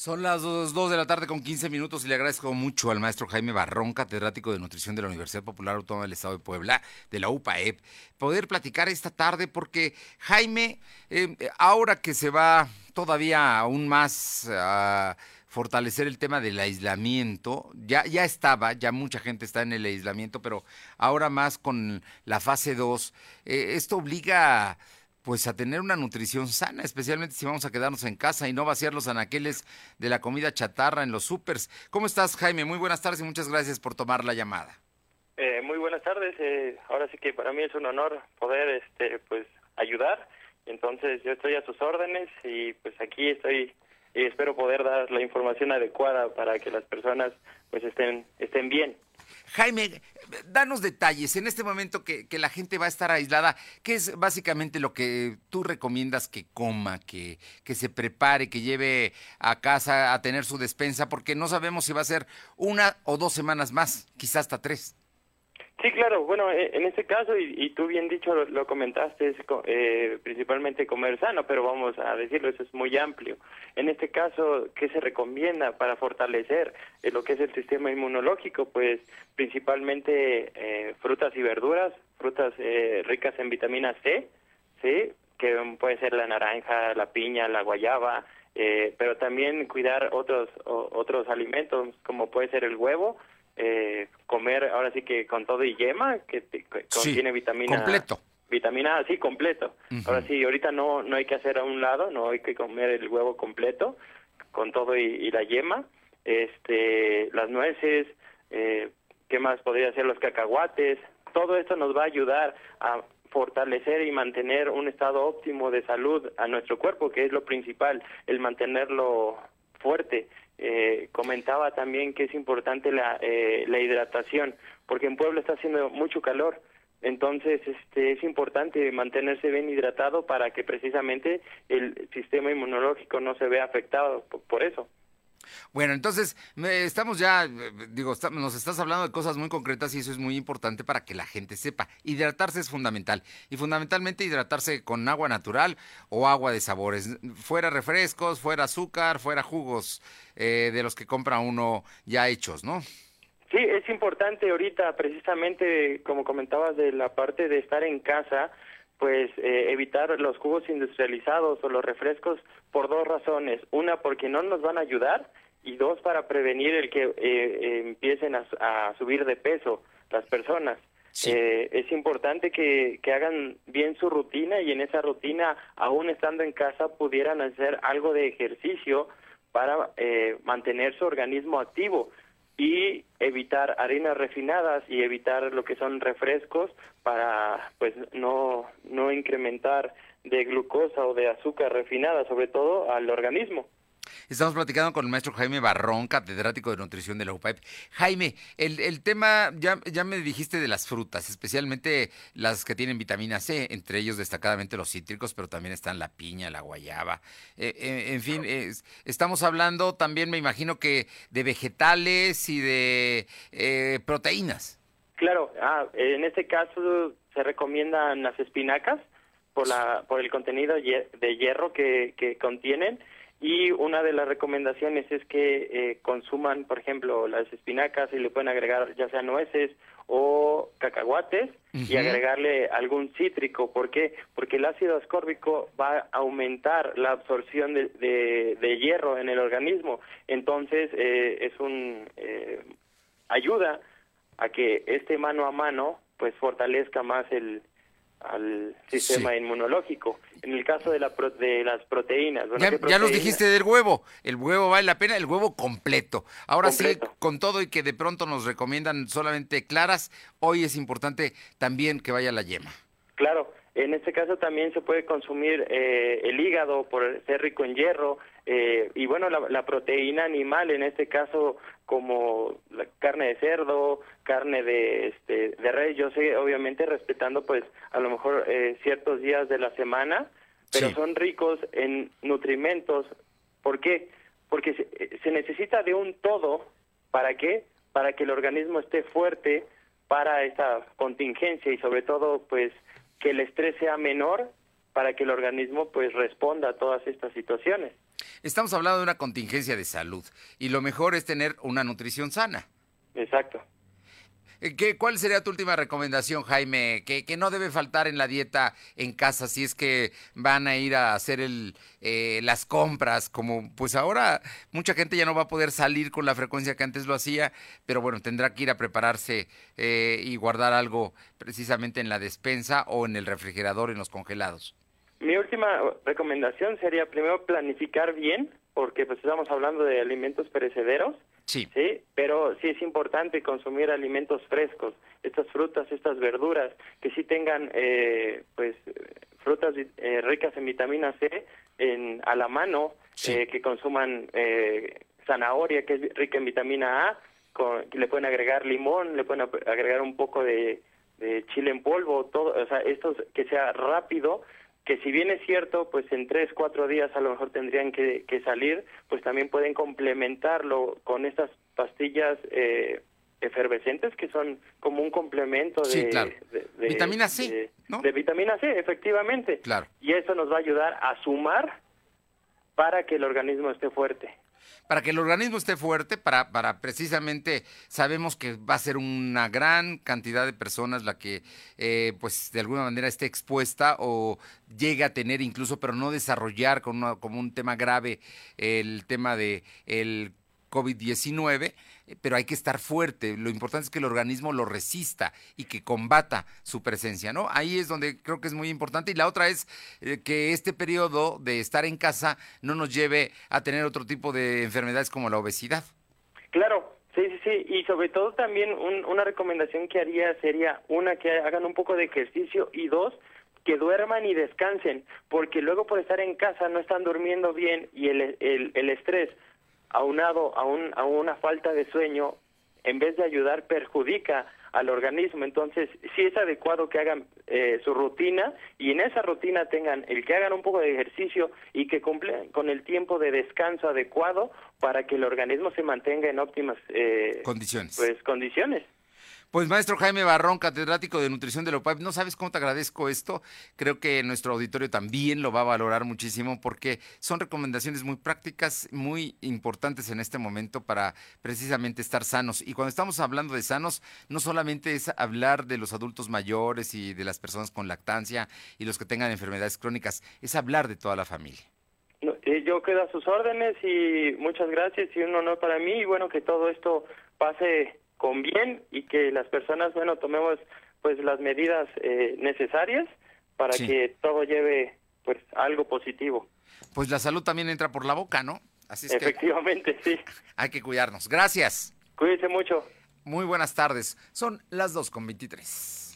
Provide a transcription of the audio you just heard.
Son las 2, de la tarde con 15 minutos y le agradezco mucho al maestro Jaime Barrón, catedrático de nutrición de la Universidad Popular Autónoma del Estado de Puebla, de la UPAEP, poder platicar esta tarde porque Jaime, eh, ahora que se va todavía aún más a fortalecer el tema del aislamiento, ya, ya estaba, ya mucha gente está en el aislamiento, pero ahora más con la fase 2, eh, esto obliga... A, pues a tener una nutrición sana, especialmente si vamos a quedarnos en casa y no vaciar los anaqueles de la comida chatarra en los supers. ¿Cómo estás, Jaime? Muy buenas tardes y muchas gracias por tomar la llamada. Eh, muy buenas tardes. Eh, ahora sí que para mí es un honor poder, este, pues, ayudar. Entonces yo estoy a sus órdenes y pues aquí estoy y espero poder dar la información adecuada para que las personas pues estén estén bien. Jaime, danos detalles. En este momento que, la gente va a estar aislada, ¿qué es básicamente lo que tú recomiendas que coma, que, que se prepare, que lleve a casa a tener su despensa? Porque no sabemos si va a ser una o dos semanas más, quizás hasta tres. Sí, claro. Bueno, eh, en este caso, y, tú bien dicho lo, comentaste, es eh, principalmente comer sano, pero vamos a decirlo, eso es muy amplio. En este caso, ¿qué se recomienda para fortalecer eh, lo que es el sistema inmunológico? Pues principalmente frutas y verduras, frutas ricas en vitamina C, ¿sí? que puede ser la naranja, la piña, la guayaba, pero también cuidar otros, otros alimentos, como puede ser el huevo, eh, comer ahora sí que con todo y yema, que, contiene vitamina... Completo. Vitamina A, sí, completo. Ahora sí, ahorita no, no hay que hacer a un lado, no hay que comer el huevo completo, con todo y, la yema. Este, las nueces, eh, ¿qué más podría ser? Los cacahuates. Todo esto nos va a ayudar a fortalecer y mantener un estado óptimo de salud a nuestro cuerpo, que es lo principal, el mantenerlo fuerte. Eh, comentaba también que es importante la, eh, la hidratación, porque en Puebla está haciendo mucho calor. Entonces, este, es importante mantenerse bien hidratado para que precisamente el sistema inmunológico no se vea afectado por eso. Bueno, entonces, estamos ya, digo, nos estás hablando de cosas muy concretas y eso es muy importante para que la gente sepa. Hidratarse es fundamental y fundamentalmente hidratarse con agua natural o agua de sabores. Fuera refrescos, fuera azúcar, fuera jugos eh, de los que compra uno ya hechos, ¿no? Sí, es importante ahorita precisamente, como comentabas, de la parte de estar en casa, pues eh, evitar los jugos industrializados o los refrescos por dos razones. Una, porque no nos van a ayudar y dos, para prevenir el que eh, empiecen a, subir de peso las personas. Eh, es importante que, que hagan bien su rutina y en esa rutina, aún estando en casa, pudieran hacer algo de ejercicio para mantener su organismo activo y evitar harinas refinadas y evitar lo que son refrescos para pues no no incrementar de glucosa o de azúcar refinada sobre todo al organismo. Estamos platicando con el maestro Jaime Barrón, catedrático de nutrición de la UPAEP. Jaime, el, el tema, ya, ya me dijiste de las frutas, especialmente las que tienen vitamina C, entre ellos destacadamente los cítricos, pero también están la piña, la guayaba. Eh, eh, en fin, estamos hablando también, me imagino que de vegetales y de eh, proteínas. Claro, ah, en este caso se recomiendan las espinacas por, la, por el contenido de hierro que, que contienen y una de las recomendaciones es que eh, consuman, por ejemplo, las espinacas y le pueden agregar ya sea nueces o cacahuates y agregarle algún cítrico. ¿Por qué? Porque el ácido ascórbico va a aumentar la absorción de, de, hierro en el organismo. Entonces, eh, es un eh, ayuda a que este mano a mano pues fortalezca más el, al sistema inmunológico. En el caso de, la de las proteínas. ya, ya, los dijiste del huevo. El huevo vale la pena, el huevo completo. Ahora sí, con todo y que de pronto nos recomiendan solamente claras, hoy es importante también que vaya la yema. Claro, en este caso también se puede consumir eh, el hígado por ser rico en hierro eh, y bueno, la, proteína animal, en este caso como la carne de cerdo, carne de, este, de res, yo sé, obviamente respetando pues a lo mejor eh, ciertos días de la semana, pero son ricos en nutrimentos. ¿Por qué? Porque se, se necesita de un todo, ¿para qué? Para que el organismo esté fuerte para esta contingencia y sobre todo pues que el estrés sea menor para que el organismo pues responda a todas estas situaciones. Estamos hablando de una contingencia de salud y lo mejor es tener una nutrición sana. Exacto. Eh, ¿Qué, ¿Cuál sería tu última recomendación, Jaime? Que, que, no debe faltar en la dieta en casa si es que van a ir a hacer el, eh, las compras, como pues ahora mucha gente ya no va a poder salir con la frecuencia que antes lo hacía, pero bueno, tendrá que ir a prepararse eh, y guardar algo precisamente en la despensa o en el refrigerador, en los congelados. Mi última recomendación sería primero planificar bien, porque pues estamos hablando de alimentos perecederos Sí. sí. Pero sí es importante consumir alimentos frescos, estas frutas, estas verduras, que sí tengan, eh, pues, frutas eh, ricas en vitamina C en, a la mano, eh, que consuman eh, zanahoria, que es rica en vitamina A, con, que le pueden agregar limón, le pueden agregar un poco de, de chile en polvo, todo, o sea, esto que sea rápido que si bien es cierto, pues en tres, cuatro días a lo mejor tendrían que, que salir, pues también pueden complementarlo con estas pastillas eh, efervescentes que son como un complemento de, sí, claro. de, de, vitamina C, de, ¿no? de vitamina C, efectivamente. Claro. Y eso nos va a ayudar a sumar para que el organismo esté fuerte para que el organismo esté fuerte, para, para precisamente sabemos que va a ser una gran cantidad de personas la que eh, pues de alguna manera esté expuesta o llegue a tener incluso, pero no desarrollar una, como un tema grave el tema de el COVID-19, pero hay que estar fuerte. Lo importante es que el organismo lo resista y que combata su presencia, ¿no? Ahí es donde creo que es muy importante. Y la otra es eh, que este periodo de estar en casa no nos lleve a tener otro tipo de enfermedades como la obesidad. Claro, Sí, sí, sí, y sobre todo también un, una recomendación que haría sería, una, que hagan un poco de ejercicio y dos, que duerman y descansen, porque luego por estar en casa no están durmiendo bien y el, el estrés aunado a, un, a una falta de sueño, en vez de ayudar, perjudica al organismo. Entonces, sí es adecuado que hagan eh, su rutina y en esa rutina tengan el que hagan un poco de ejercicio y que cumplan con el tiempo de descanso adecuado para que el organismo se mantenga en óptimas eh, condiciones. Pues condiciones. Pues maestro Jaime Barrón, catedrático de nutrición de la no sabes cómo te agradezco esto. Creo que nuestro auditorio también lo va a valorar muchísimo porque son recomendaciones muy prácticas, muy importantes en este momento para precisamente estar sanos. Y cuando estamos hablando de sanos, no solamente es hablar de los adultos mayores y de las personas con lactancia y los que tengan enfermedades crónicas, es hablar de toda la familia. Yo quedo a sus órdenes y muchas gracias y un honor para mí y bueno que todo esto pase con bien y que las personas, bueno, tomemos pues las medidas eh, necesarias para sí. que todo lleve pues algo positivo. Pues la salud también entra por la boca, ¿no? Así es Efectivamente, que sí. Hay que cuidarnos. Gracias. Cuídense mucho. Muy buenas tardes. Son las 2 con 23.